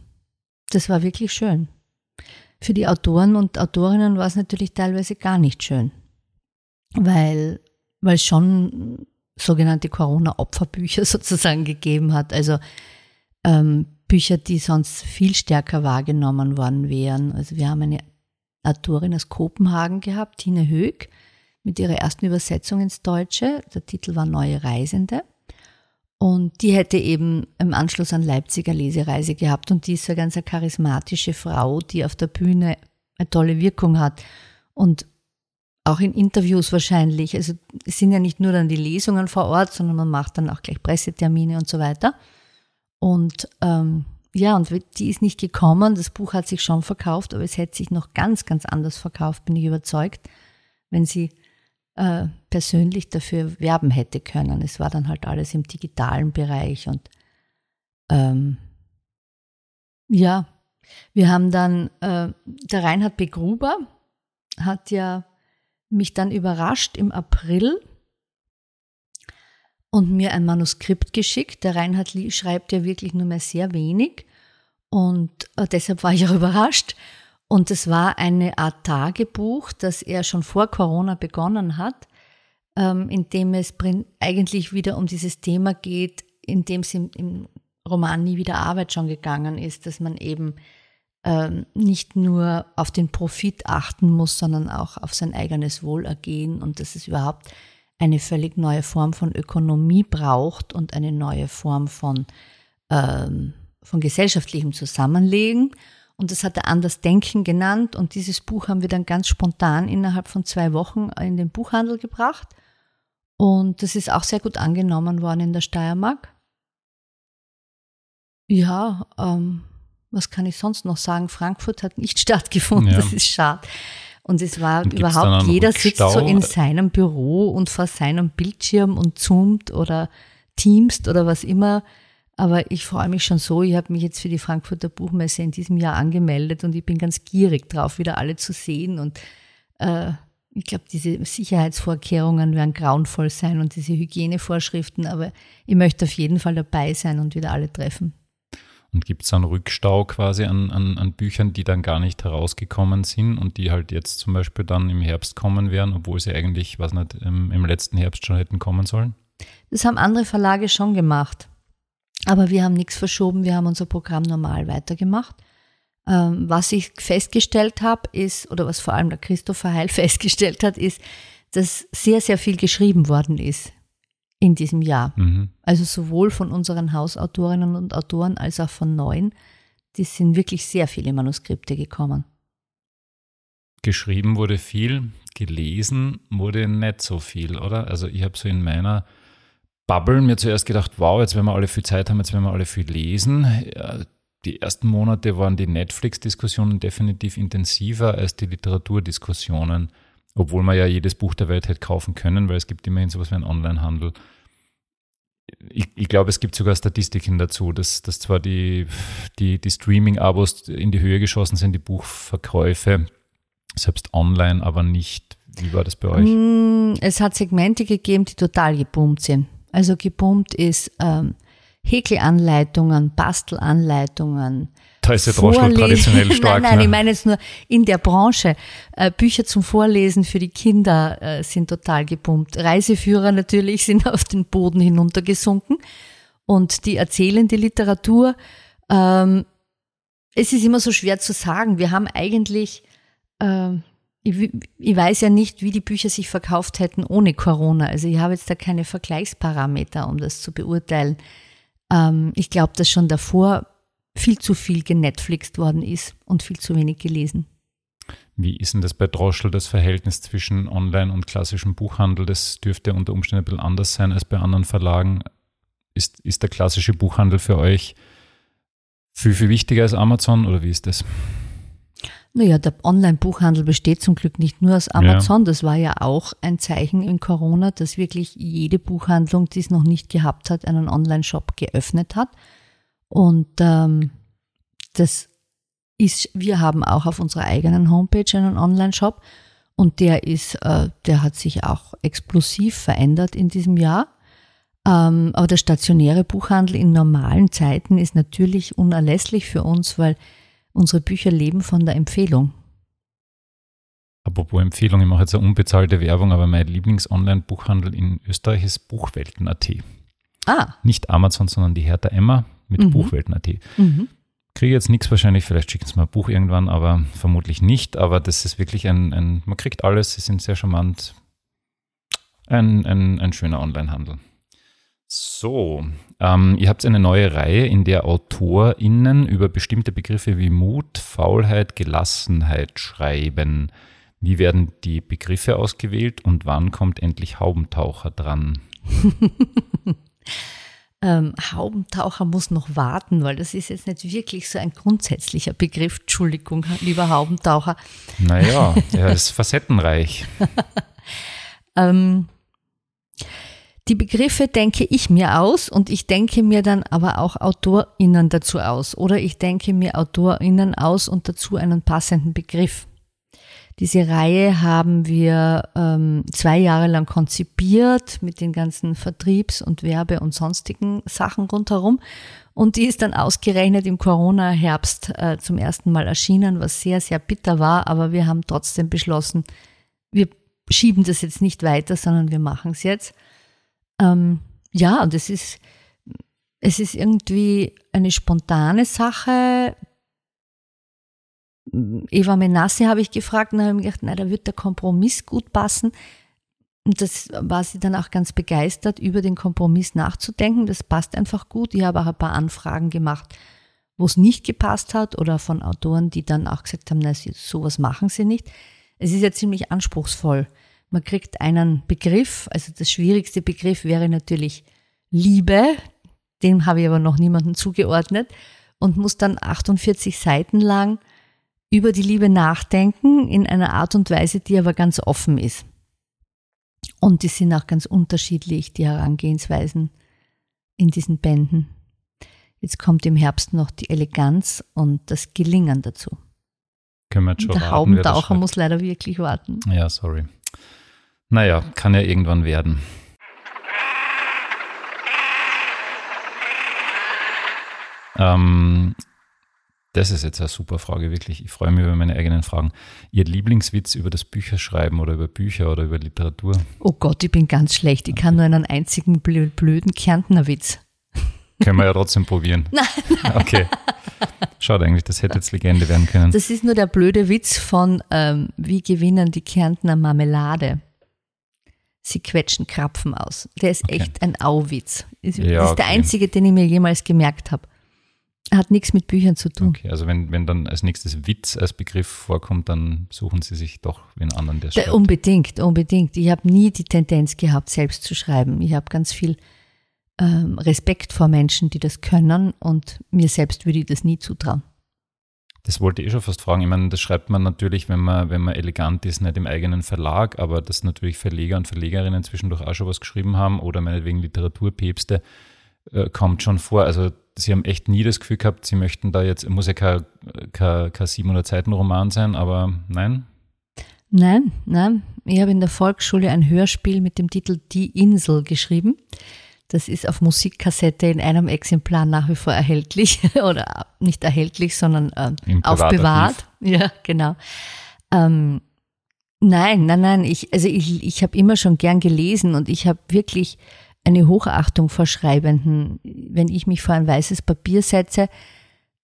das war wirklich schön. Für die Autoren und Autorinnen war es natürlich teilweise gar nicht schön, weil, weil schon sogenannte Corona-Opferbücher [laughs] sozusagen gegeben hat. Also ähm, Bücher, die sonst viel stärker wahrgenommen worden wären. Also wir haben eine Autorin aus Kopenhagen gehabt, Tine Höck, mit ihrer ersten Übersetzung ins Deutsche. Der Titel war Neue Reisende. Und die hätte eben im Anschluss an Leipziger Lesereise gehabt. Und die ist so eine ganz charismatische Frau, die auf der Bühne eine tolle Wirkung hat. Und auch in Interviews wahrscheinlich. Also es sind ja nicht nur dann die Lesungen vor Ort, sondern man macht dann auch gleich Pressetermine und so weiter. Und ähm, ja, und die ist nicht gekommen. Das Buch hat sich schon verkauft, aber es hätte sich noch ganz, ganz anders verkauft, bin ich überzeugt, wenn sie äh, persönlich dafür werben hätte können. Es war dann halt alles im digitalen Bereich und ähm, ja, wir haben dann, äh, der Reinhard B. Gruber hat ja mich dann überrascht im April und mir ein Manuskript geschickt. Der Reinhard Lee schreibt ja wirklich nur mehr sehr wenig und äh, deshalb war ich auch [laughs] überrascht. Und es war eine Art Tagebuch, das er schon vor Corona begonnen hat, ähm, in dem es eigentlich wieder um dieses Thema geht, in dem es im, im Roman nie wieder Arbeit schon gegangen ist, dass man eben nicht nur auf den Profit achten muss, sondern auch auf sein eigenes Wohlergehen und dass es überhaupt eine völlig neue Form von Ökonomie braucht und eine neue Form von, ähm, von gesellschaftlichem Zusammenlegen. Und das hat er anders denken genannt. Und dieses Buch haben wir dann ganz spontan innerhalb von zwei Wochen in den Buchhandel gebracht. Und das ist auch sehr gut angenommen worden in der Steiermark. Ja, ähm, was kann ich sonst noch sagen? Frankfurt hat nicht [laughs] stattgefunden, ja. das ist schade. Und es war und überhaupt, jeder sitzt so in seinem Büro und vor seinem Bildschirm und zoomt oder teamst oder was immer. Aber ich freue mich schon so. Ich habe mich jetzt für die Frankfurter Buchmesse in diesem Jahr angemeldet und ich bin ganz gierig drauf, wieder alle zu sehen. Und äh, ich glaube, diese Sicherheitsvorkehrungen werden grauenvoll sein und diese Hygienevorschriften. Aber ich möchte auf jeden Fall dabei sein und wieder alle treffen. Und gibt es einen Rückstau quasi an, an, an, Büchern, die dann gar nicht herausgekommen sind und die halt jetzt zum Beispiel dann im Herbst kommen werden, obwohl sie eigentlich, was nicht, im, im letzten Herbst schon hätten kommen sollen? Das haben andere Verlage schon gemacht. Aber wir haben nichts verschoben, wir haben unser Programm normal weitergemacht. Ähm, was ich festgestellt habe, ist, oder was vor allem der Christopher Heil [laughs] festgestellt hat, ist, dass sehr, sehr viel geschrieben worden ist in diesem Jahr. Mhm. Also sowohl von unseren Hausautorinnen und Autoren als auch von neuen. Die sind wirklich sehr viele Manuskripte gekommen. Geschrieben wurde viel, gelesen wurde nicht so viel, oder? Also ich habe so in meiner Bubble mir zuerst gedacht, wow, jetzt werden wir alle viel Zeit haben, jetzt werden wir alle viel lesen. Die ersten Monate waren die Netflix-Diskussionen definitiv intensiver als die Literaturdiskussionen. Obwohl man ja jedes Buch der Welt hätte kaufen können, weil es gibt immerhin sowas wie einen Onlinehandel. Ich, ich glaube, es gibt sogar Statistiken dazu, dass, dass zwar die, die, die Streaming-Abos in die Höhe geschossen sind, die Buchverkäufe, selbst online, aber nicht. Wie war das bei euch? Mm, es hat Segmente gegeben, die total geboomt sind. Also geboomt ist ähm, Häkelanleitungen, Bastelanleitungen, da ist der Droschel traditionell [laughs] stark. nein, nein, ne? ich meine jetzt nur in der Branche. Äh, Bücher zum Vorlesen für die Kinder äh, sind total gepumpt. Reiseführer natürlich [laughs] sind auf den Boden hinuntergesunken. Und die erzählende Literatur, ähm, es ist immer so schwer zu sagen. Wir haben eigentlich, äh, ich, ich weiß ja nicht, wie die Bücher sich verkauft hätten ohne Corona. Also ich habe jetzt da keine Vergleichsparameter, um das zu beurteilen. Ähm, ich glaube, dass schon davor viel zu viel genetflixt worden ist und viel zu wenig gelesen. Wie ist denn das bei Droschel, das Verhältnis zwischen Online- und klassischem Buchhandel? Das dürfte unter Umständen ein bisschen anders sein als bei anderen Verlagen. Ist, ist der klassische Buchhandel für euch viel, viel wichtiger als Amazon oder wie ist das? Naja, der Online-Buchhandel besteht zum Glück nicht nur aus Amazon. Ja. Das war ja auch ein Zeichen in Corona, dass wirklich jede Buchhandlung, die es noch nicht gehabt hat, einen Online-Shop geöffnet hat. Und ähm, das ist, wir haben auch auf unserer eigenen Homepage einen Online-Shop und der ist, äh, der hat sich auch explosiv verändert in diesem Jahr. Ähm, aber der stationäre Buchhandel in normalen Zeiten ist natürlich unerlässlich für uns, weil unsere Bücher leben von der Empfehlung. Apropos Empfehlung, ich mache jetzt eine unbezahlte Werbung, aber mein Lieblings-Online-Buchhandel in Österreich ist Buchwelten.at. Ah. Nicht Amazon, sondern die Hertha Emma mit mhm. Buchwelten.at. Mhm. Kriege jetzt nichts wahrscheinlich, vielleicht schicken sie mir ein Buch irgendwann, aber vermutlich nicht. Aber das ist wirklich ein, ein man kriegt alles, sie sind sehr charmant. Ein, ein, ein schöner Onlinehandel. So, ähm, ihr habt eine neue Reihe, in der AutorInnen über bestimmte Begriffe wie Mut, Faulheit, Gelassenheit schreiben. Wie werden die Begriffe ausgewählt und wann kommt endlich Haubentaucher dran? [laughs] ähm, Haubentaucher muss noch warten, weil das ist jetzt nicht wirklich so ein grundsätzlicher Begriff. Entschuldigung, lieber Haubentaucher. Naja, [laughs] er ist facettenreich. [laughs] ähm, die Begriffe denke ich mir aus und ich denke mir dann aber auch AutorInnen dazu aus. Oder ich denke mir AutorInnen aus und dazu einen passenden Begriff. Diese Reihe haben wir ähm, zwei Jahre lang konzipiert mit den ganzen Vertriebs- und Werbe- und sonstigen Sachen rundherum. Und die ist dann ausgerechnet im Corona-Herbst äh, zum ersten Mal erschienen, was sehr, sehr bitter war. Aber wir haben trotzdem beschlossen, wir schieben das jetzt nicht weiter, sondern wir machen es jetzt. Ähm, ja, und es ist, es ist irgendwie eine spontane Sache. Eva Menasse habe ich gefragt und habe mir gedacht, na, da wird der Kompromiss gut passen. Und das war sie dann auch ganz begeistert, über den Kompromiss nachzudenken. Das passt einfach gut. Ich habe auch ein paar Anfragen gemacht, wo es nicht gepasst hat oder von Autoren, die dann auch gesagt haben, na, sowas machen sie nicht. Es ist ja ziemlich anspruchsvoll. Man kriegt einen Begriff, also das schwierigste Begriff wäre natürlich Liebe, dem habe ich aber noch niemanden zugeordnet und muss dann 48 Seiten lang über die Liebe nachdenken in einer Art und Weise, die aber ganz offen ist. Und die sind auch ganz unterschiedlich, die Herangehensweisen in diesen Bänden. Jetzt kommt im Herbst noch die Eleganz und das Gelingen dazu. Können wir jetzt schon Der raten, Haubentaucher muss leider wirklich warten. Ja, sorry. Naja, kann ja irgendwann werden. Ähm, das ist jetzt eine super Frage, wirklich. Ich freue mich über meine eigenen Fragen. Ihr Lieblingswitz über das Bücherschreiben oder über Bücher oder über Literatur? Oh Gott, ich bin ganz schlecht. Ich okay. kann nur einen einzigen blöden Kärntner Witz. Können wir ja trotzdem probieren. [laughs] Nein. Okay. Schaut eigentlich, das hätte jetzt Legende werden können. Das ist nur der blöde Witz von, ähm, wie gewinnen die Kärntner Marmelade sie quetschen Krapfen aus. Der ist okay. echt ein Auwitz. Ist, ja, das ist der einzige, den ich mir jemals gemerkt habe. Hat nichts mit Büchern zu tun. Okay, also wenn, wenn dann als nächstes Witz als Begriff vorkommt, dann suchen Sie sich doch wen anderen, der schreibt. Unbedingt, unbedingt. Ich habe nie die Tendenz gehabt, selbst zu schreiben. Ich habe ganz viel ähm, Respekt vor Menschen, die das können und mir selbst würde ich das nie zutrauen. Das wollte ich eh schon fast fragen. Ich meine, das schreibt man natürlich, wenn man, wenn man elegant ist, nicht im eigenen Verlag, aber dass natürlich Verleger und Verlegerinnen zwischendurch auch schon was geschrieben haben oder meinetwegen Literaturpäpste, äh, kommt schon vor. Also sie haben echt nie das Gefühl gehabt, sie möchten da jetzt, muss ja kein, kein, kein 700 Seiten Roman sein, aber nein. Nein, nein. Ich habe in der Volksschule ein Hörspiel mit dem Titel Die Insel geschrieben. Das ist auf Musikkassette in einem Exemplar nach wie vor erhältlich [laughs] oder nicht erhältlich, sondern äh, aufbewahrt. Ja, genau. Ähm, nein, nein, nein. Ich, also ich, ich habe immer schon gern gelesen und ich habe wirklich eine Hochachtung vor Schreibenden. Wenn ich mich vor ein weißes Papier setze,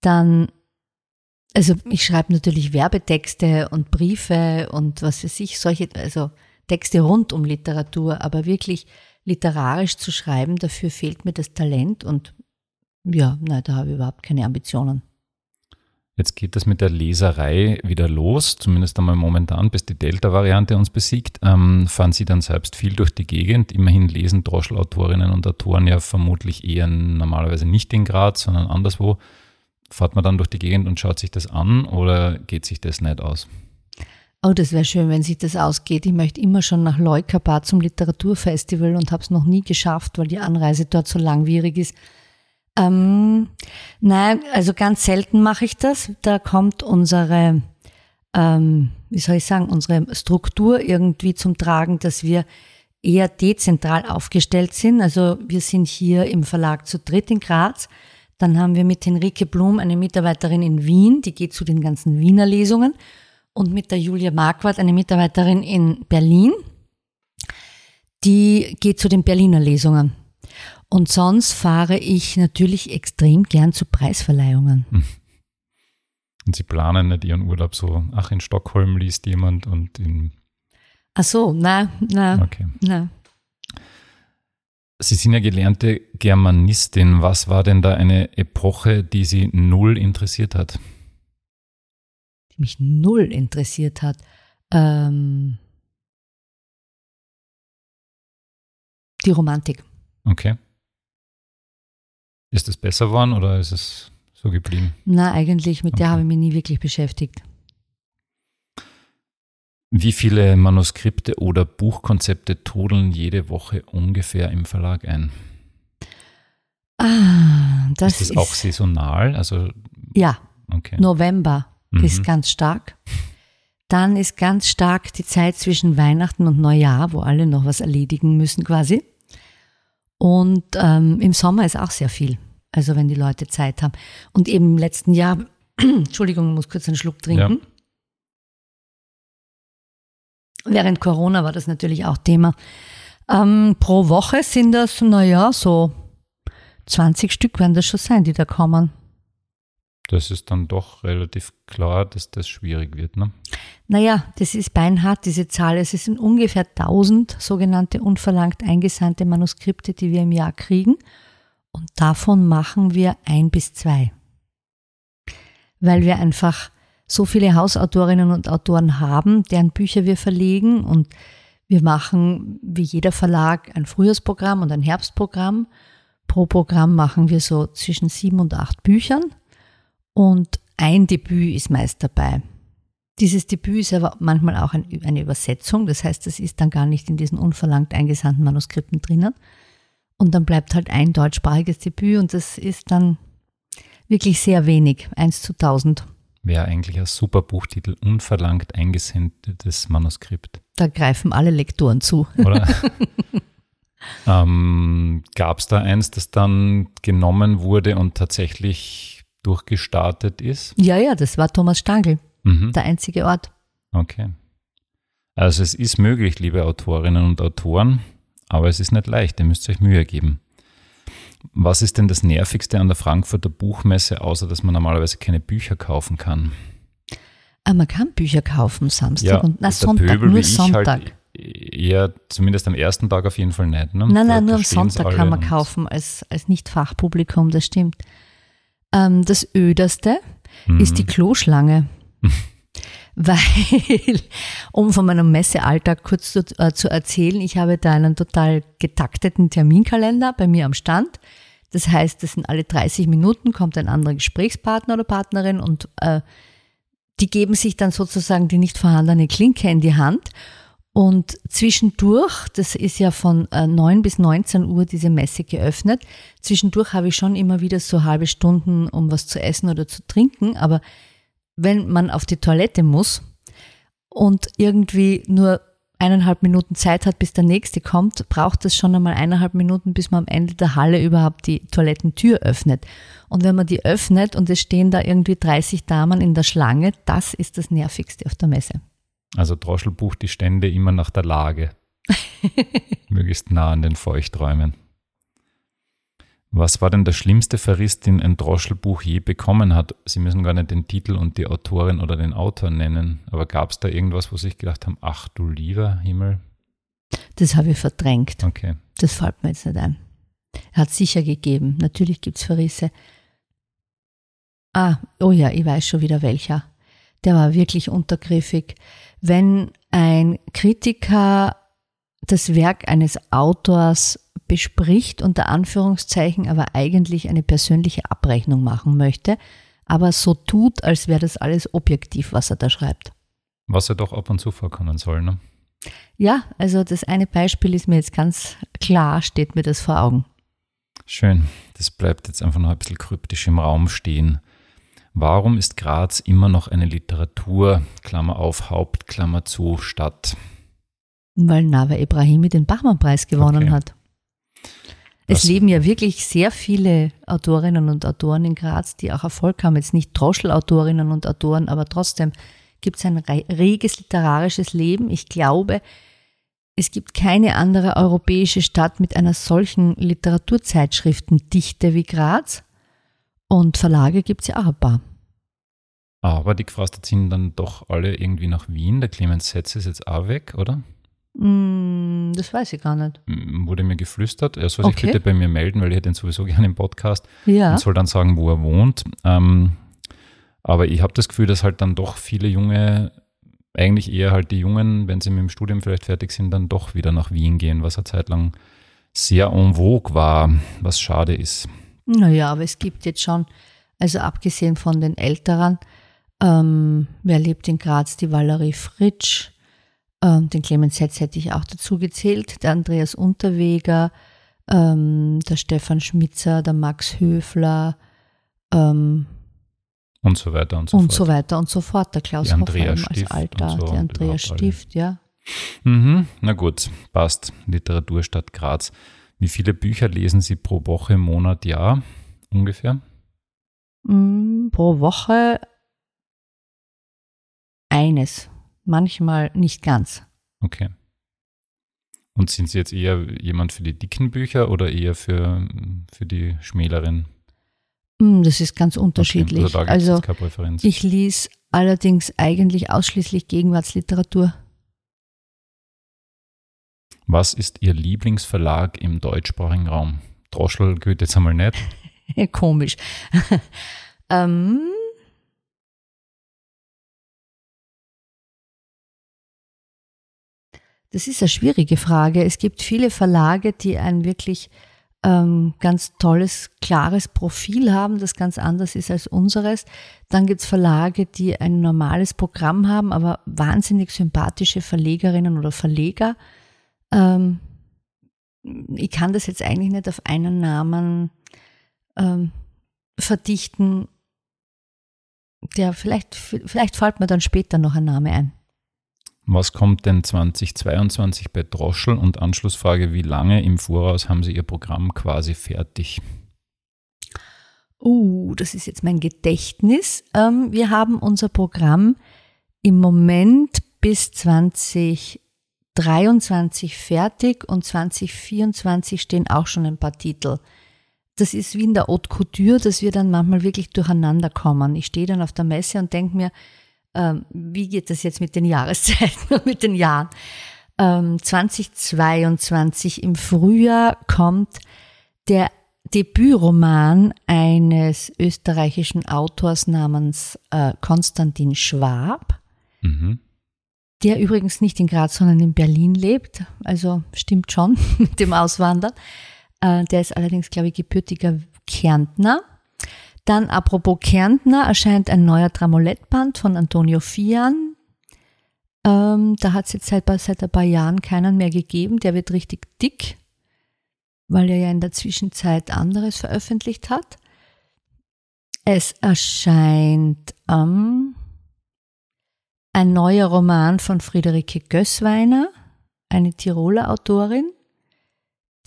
dann, also ich schreibe natürlich Werbetexte und Briefe und was weiß ich, solche, also Texte rund um Literatur, aber wirklich literarisch zu schreiben, dafür fehlt mir das Talent und ja, nein, da habe ich überhaupt keine Ambitionen. Jetzt geht das mit der Leserei wieder los, zumindest einmal momentan, bis die Delta-Variante uns besiegt. Ähm, fahren Sie dann selbst viel durch die Gegend? Immerhin lesen Droschelautorinnen und Autoren ja vermutlich eher normalerweise nicht in Graz, sondern anderswo. Fahrt man dann durch die Gegend und schaut sich das an oder geht sich das nicht aus? Oh, das wäre schön, wenn sich das ausgeht. Ich möchte immer schon nach Leukerbad zum Literaturfestival und habe es noch nie geschafft, weil die Anreise dort so langwierig ist. Ähm, nein, also ganz selten mache ich das. Da kommt unsere, ähm, wie soll ich sagen, unsere Struktur irgendwie zum Tragen, dass wir eher dezentral aufgestellt sind. Also wir sind hier im Verlag zu dritt in Graz. Dann haben wir mit Henrike Blum eine Mitarbeiterin in Wien, die geht zu den ganzen Wiener Lesungen und mit der Julia Marquardt, eine Mitarbeiterin in Berlin. Die geht zu den Berliner Lesungen. Und sonst fahre ich natürlich extrem gern zu Preisverleihungen. Hm. Und Sie planen nicht Ihren Urlaub so, ach, in Stockholm liest jemand und in. Ach so, nein, nein, Okay. nein. Sie sind ja gelernte Germanistin. Was war denn da eine Epoche, die Sie null interessiert hat? Die mich null interessiert hat. Ähm, die Romantik. Okay. Ist es besser geworden oder ist es so geblieben? Na, eigentlich, mit der Okay. habe ich mich nie wirklich beschäftigt. Wie viele Manuskripte oder Buchkonzepte trudeln jede Woche ungefähr im Verlag ein? Ah, das ist das auch saisonal? Also, ja, okay. November Mhm. ist ganz stark. Dann ist ganz stark die Zeit zwischen Weihnachten und Neujahr, wo alle noch was erledigen müssen quasi. Und ähm, im Sommer ist auch sehr viel. Also wenn die Leute Zeit haben. Und eben im letzten Jahr, [clears throat] Entschuldigung, ich muss kurz einen Schluck trinken. Während Corona war das natürlich auch Thema. Ähm, pro Woche sind das, naja, so 20 Stück werden das schon sein, die da kommen. Das ist dann doch relativ klar, dass das schwierig wird. Ne? Naja, das ist beinhart, diese Zahl. Es sind ungefähr 1000 sogenannte unverlangt eingesandte Manuskripte, die wir im Jahr kriegen. Und davon machen wir ein bis zwei. Weil wir einfach so viele Hausautorinnen und Autoren haben, deren Bücher wir verlegen. Und wir machen, wie jeder Verlag, ein Frühjahrsprogramm und ein Herbstprogramm. Pro Programm machen wir so zwischen sieben und acht Büchern. Und ein Debüt ist meist dabei. Dieses Debüt ist aber manchmal auch ein, eine Übersetzung, das heißt, es ist dann gar nicht in diesen unverlangt eingesandten Manuskripten drinnen. Und dann bleibt halt ein deutschsprachiges Debüt und das ist dann wirklich sehr wenig, eins zu tausend. Wäre eigentlich ein super Buchtitel, unverlangt eingesendetes Manuskript, Da greifen alle Lektoren zu. oder? [laughs] ähm, Gab es da eins, das dann genommen wurde und tatsächlich durchgestartet ist? Ja, ja, das war Thomas Stangl, Mhm. der einzige Ort. Okay. Also es ist möglich, liebe Autorinnen und Autoren, aber es ist nicht leicht, ihr müsst euch Mühe geben. Was ist denn das Nervigste an der Frankfurter Buchmesse, außer dass man normalerweise keine Bücher kaufen kann? Aber man kann Bücher kaufen Samstag und na, Sonntag, Pöbel nur ich Sonntag. halt eher, zumindest am ersten Tag auf jeden Fall nicht. Ne? Nein, nein, da nur am Sonntag kann man kaufen als, als Nicht-Fachpublikum, das stimmt. Ähm, das Öderste Mhm. ist die Kloschlange. [laughs] Weil, um von meinem Messealltag kurz zu, äh, zu erzählen, ich habe da einen total getakteten Terminkalender bei mir am Stand. Das heißt, das sind alle 30 Minuten, kommt ein anderer Gesprächspartner oder Partnerin und äh, die geben sich dann sozusagen die nicht vorhandene Klinke in die Hand. Und zwischendurch, das ist ja von äh, 9 bis 19 Uhr diese Messe geöffnet, zwischendurch habe ich schon immer wieder so halbe Stunden, um was zu essen oder zu trinken, aber wenn man auf die Toilette muss und irgendwie nur eineinhalb Minuten Zeit hat, bis der nächste kommt, braucht es schon einmal eineinhalb Minuten, bis man am Ende der Halle überhaupt die Toilettentür öffnet. Und wenn man die öffnet und es stehen da irgendwie 30 Damen in der Schlange, das ist das Nervigste auf der Messe. Also Droschel bucht die Stände immer nach der Lage. [laughs] Möglichst nah an den Feuchträumen. Was war denn der schlimmste Verriss, den ein Droschelbuch je bekommen hat? Sie müssen gar nicht den Titel und die Autorin oder den Autor nennen, aber gab es da irgendwas, wo Sie sich gedacht haben, ach du lieber Himmel? Das habe ich verdrängt. Okay. Das fällt mir jetzt nicht ein. Hat sicher gegeben. Natürlich gibt's Verrisse. Ah, oh ja, ich weiß schon wieder welcher. Der war wirklich untergriffig. Wenn ein Kritiker das Werk eines Autors bespricht, unter Anführungszeichen, aber eigentlich eine persönliche Abrechnung machen möchte, aber so tut, als wäre das alles objektiv, was er da schreibt. Was ja doch ab und zu vorkommen soll, ne? Ja, also das eine Beispiel ist mir jetzt ganz klar, steht mir das vor Augen. Schön. Das bleibt jetzt einfach noch ein bisschen kryptisch im Raum stehen. Warum ist Graz immer noch eine Literatur, Klammer auf, Haupt, Klammer zu, Stadt? Weil Nava Ibrahimi den Bachmann-Preis gewonnen Okay. hat. Es Das- leben ja wirklich sehr viele Autorinnen und Autoren in Graz, die auch Erfolg haben. Jetzt nicht Droschel-Autorinnen und Autoren, aber trotzdem gibt es ein re- reges literarisches Leben. Ich glaube, es gibt keine andere europäische Stadt mit einer solchen Literaturzeitschriftendichte wie Graz. Und Verlage gibt es ja auch ein paar. Aber die gefrastet sind dann doch alle irgendwie nach Wien. Der Clemens Setz ist jetzt auch weg, oder? Mm, das weiß ich gar nicht. Wurde mir geflüstert. Er soll sich Okay. bitte bei mir melden, weil ich hätte ihn sowieso gerne im Podcast. Ja. und soll dann sagen, wo er wohnt. Ähm, aber ich habe das Gefühl, dass halt dann doch viele Junge, eigentlich eher halt die Jungen, wenn sie mit dem Studium vielleicht fertig sind, dann doch wieder nach Wien gehen, was eine Zeit lang sehr en vogue war, was schade ist. Naja, aber es gibt jetzt schon, also abgesehen von den Älteren, ähm, wer lebt in Graz? Die Valerie Fritsch, ähm, den Clemens Setz hätte ich auch dazu gezählt, der Andreas Unterweger, ähm, der Stefan Schmitzer, der Max Höfler ähm, Und so weiter und so und fort. so weiter und so fort. Der Klaus eben als Stift Alter, und so die und Andrea alle. Stift, ja. Mhm, na gut, passt. Literaturstadt Graz. Wie viele Bücher lesen Sie pro Woche, Monat, Jahr ungefähr? Mm, Pro Woche eines, manchmal nicht ganz. Okay. Und sind Sie jetzt eher jemand für die dicken Bücher oder eher für, für die schmäleren? Mm, Das ist ganz Okay, unterschiedlich. Also da gibt's Also Präferenz. ich lese allerdings eigentlich ausschließlich Gegenwartsliteratur. Was ist Ihr Lieblingsverlag im deutschsprachigen Raum? Droschel gilt jetzt einmal nicht. [laughs] Komisch. [laughs] ähm, das ist eine schwierige Frage. Es gibt viele Verlage, die ein wirklich ähm, ganz tolles, klares Profil haben, das ganz anders ist als unseres. Dann gibt es Verlage, die ein normales Programm haben, aber wahnsinnig sympathische Verlegerinnen oder Verleger. Ähm, ich kann das jetzt eigentlich nicht auf einen Namen ähm, verdichten. Der vielleicht, vielleicht fällt mir dann später noch ein Name ein. Was kommt denn 2022 bei Droschel? Und Anschlussfrage, wie lange im Voraus haben Sie Ihr Programm quasi fertig? Uh, das ist jetzt mein Gedächtnis. Ähm, wir haben unser Programm im Moment bis 2023 fertig und 2024 stehen auch schon ein paar Titel. Das ist wie in der Haute Couture, dass wir dann manchmal wirklich durcheinander kommen. Ich stehe dann auf der Messe und denke mir, ähm, wie geht das jetzt mit den Jahreszeiten [laughs] und mit den Jahren? Ähm, 2022 im Frühjahr kommt der Debütroman eines österreichischen Autors namens äh, Konstantin Schwab, Mhm. Der übrigens nicht in Graz, sondern in Berlin lebt. Also stimmt schon [laughs] mit dem Auswandern. Äh, der ist allerdings, glaube ich, gebürtiger Kärntner. Dann, apropos Kärntner, erscheint ein neuer Tramolettband von Antonio Fian. Ähm, da hat es jetzt seit, seit ein paar Jahren keinen mehr gegeben. Der wird richtig dick, weil er ja in der Zwischenzeit anderes veröffentlicht hat. Es erscheint ähm, ein neuer Roman von Friederike Gößweiner, eine Tiroler Autorin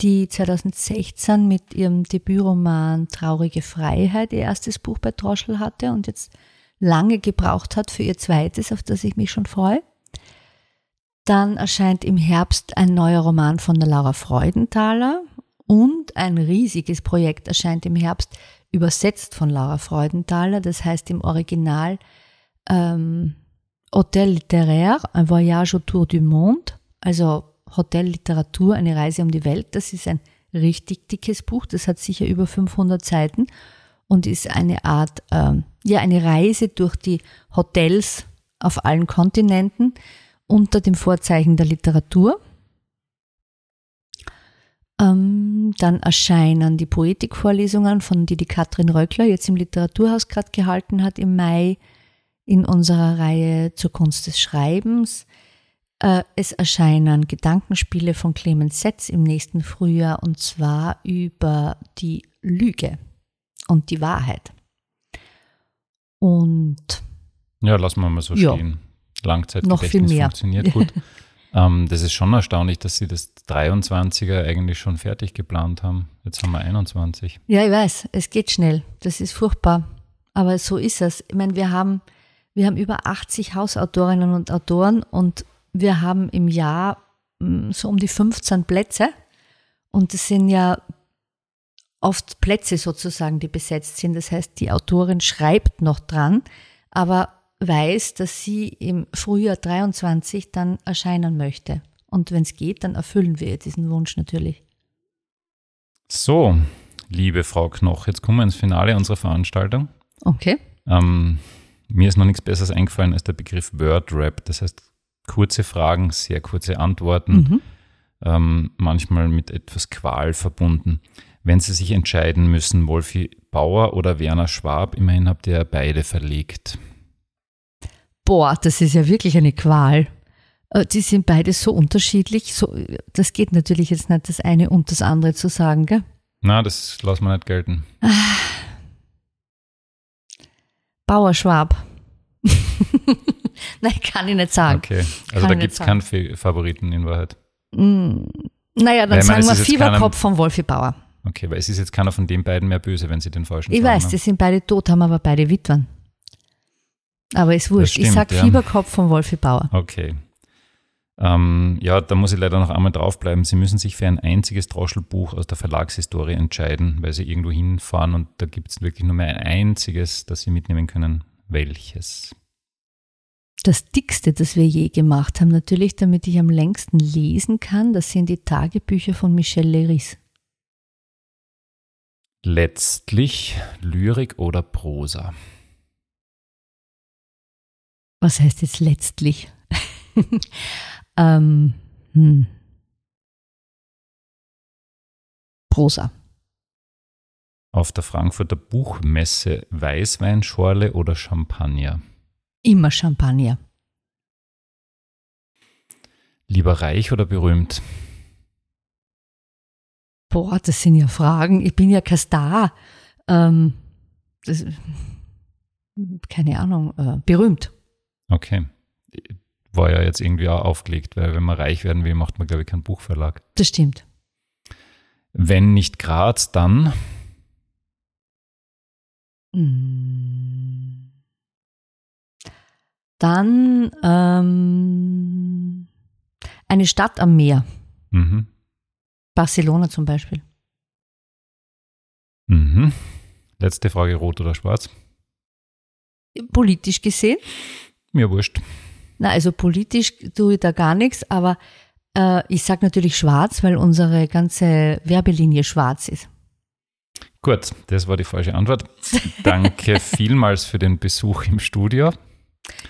die 2016 mit ihrem Debütroman Traurige Freiheit ihr erstes Buch bei Droschel hatte und jetzt lange gebraucht hat für ihr zweites, auf das ich mich schon freue. Dann erscheint im Herbst ein neuer Roman von der Laura Freudenthaler und ein riesiges Projekt erscheint im Herbst, übersetzt von Laura Freudenthaler, das heißt im Original ähm, Hotel littéraire, un voyage autour du monde, also Hotelliteratur, eine Reise um die Welt. Das ist ein richtig dickes Buch. Das hat sicher über 500 Seiten und ist eine Art, ähm, ja, eine Reise durch die Hotels auf allen Kontinenten unter dem Vorzeichen der Literatur. Ähm, dann erscheinen die Poetikvorlesungen, von die die Katrin Röckler jetzt im Literaturhaus gerade gehalten hat im Mai in unserer Reihe zur Kunst des Schreibens. Äh, es erscheinen Gedankenspiele von Clemens Setz im nächsten Frühjahr und zwar über die Lüge und die Wahrheit. Und Ja, lassen wir mal so Ja. stehen. Langzeitgedächtnis funktioniert gut. [laughs] ähm, das ist schon erstaunlich, dass Sie das 23er eigentlich schon fertig geplant haben. Jetzt haben wir 21. ja, ich weiß, es geht schnell. Das ist furchtbar. Aber so ist es. Ich meine, wir haben, wir haben über 80 Hausautorinnen und Autoren und wir haben im Jahr mm, so um die 15 Plätze. Und das sind ja oft Plätze sozusagen, die besetzt sind. Das heißt, die Autorin schreibt noch dran, aber weiß, dass sie im Frühjahr 23 dann erscheinen möchte. Und wenn es geht, dann erfüllen wir diesen Wunsch natürlich. So, liebe Frau Knoch, jetzt kommen wir ins Finale unserer Veranstaltung. Okay. Ähm, mir ist noch nichts Besseres eingefallen als der Begriff Word-Rap. Das heißt, kurze Fragen, sehr kurze Antworten, Mhm. ähm, manchmal mit etwas Qual verbunden. Wenn Sie sich entscheiden müssen, Wolfi Bauer oder Werner Schwab, immerhin habt ihr ja beide verlegt. Boah, das ist ja wirklich eine Qual. Äh, Die sind beide so unterschiedlich. So, das geht natürlich jetzt nicht, das eine und das andere zu sagen, gell? Na, das lassen wir nicht gelten. Bauerschwab. [laughs] Nein, kann ich nicht sagen. Okay, also Kann da ich gibt es keinen Fa- Favoriten in Wahrheit. Mm, Naja, dann Weil ich meine, sagen es wir Fieberkopf von Wolfi Bauer. Okay, weil es ist jetzt keiner von den beiden mehr böse, wenn sie den falschen Ich weiß, ne? die sind beide tot, haben aber beide Witwen. Aber ist wurscht. ich stimmt, sag ja. Fieberkopf von Wolfi Bauer. Okay. Ähm, ja, da muss ich leider noch einmal draufbleiben. Sie müssen sich für ein einziges Droschelbuch aus der Verlagshistorie entscheiden, weil Sie irgendwo hinfahren und da gibt es wirklich nur mehr ein einziges, das Sie mitnehmen können. Welches? Das dickste, das wir je gemacht haben, natürlich, damit ich am längsten lesen kann, das sind die Tagebücher von Michel Leris. Letztlich Lyrik oder Prosa? Was heißt jetzt letztlich? [laughs] ähm, hm. Prosa. Auf der Frankfurter Buchmesse Weißweinschorle oder Champagner? Immer Champagner. Lieber reich oder berühmt? Boah, das sind ja Fragen. Ich bin ja kein Star. Ähm, das, keine Ahnung, äh, berühmt. Okay. War ja jetzt irgendwie auch aufgelegt, weil wenn man reich werden will, macht man, glaube ich, keinen Buchverlag. Das stimmt. Wenn nicht Graz, dann Mm. Dann ähm, eine Stadt am Meer. mhm. Barcelona zum Beispiel. Mhm. Letzte Frage, rot oder schwarz? Politisch gesehen. Mir wurscht. Na, also politisch tue ich da gar nichts, aber äh, ich sage natürlich schwarz, weil unsere ganze Werbelinie schwarz ist. Gut, das war die falsche Antwort. Danke [laughs] vielmals für den Besuch im Studio.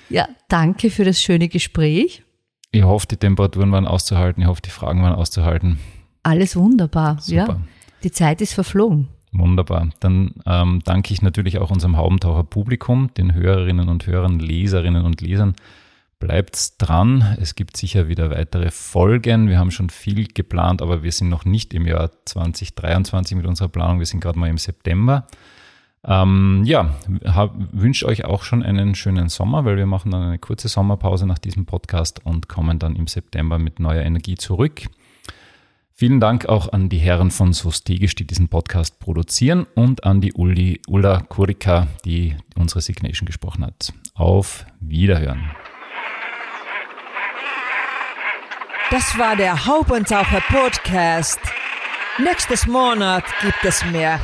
Ja, danke für das schöne Gespräch. Ich hoffe, die Temperaturen waren auszuhalten. Ich hoffe, die Fragen waren auszuhalten. Alles wunderbar. Super. Ja, die Zeit ist verflogen. Wunderbar. Dann ähm, danke ich natürlich auch unserem Haubentaucher Publikum, den Hörerinnen und Hörern, Leserinnen und Lesern. Bleibt dran. Es gibt sicher wieder weitere Folgen. Wir haben schon viel geplant, aber wir sind noch nicht im Jahr 2023 mit unserer Planung. Wir sind gerade mal im September. Ähm, ja, hab, wünsche euch auch schon einen schönen Sommer, weil wir machen dann eine kurze Sommerpause nach diesem Podcast und kommen dann im September mit neuer Energie zurück. Vielen Dank auch an die Herren von Sostegisch, die diesen Podcast produzieren und an die Uli, Ulla Kurika, die unsere Signation gesprochen hat. Auf Wiederhören. Das war der Haubentaucher Podcast. Nächstes Monat gibt es mehr.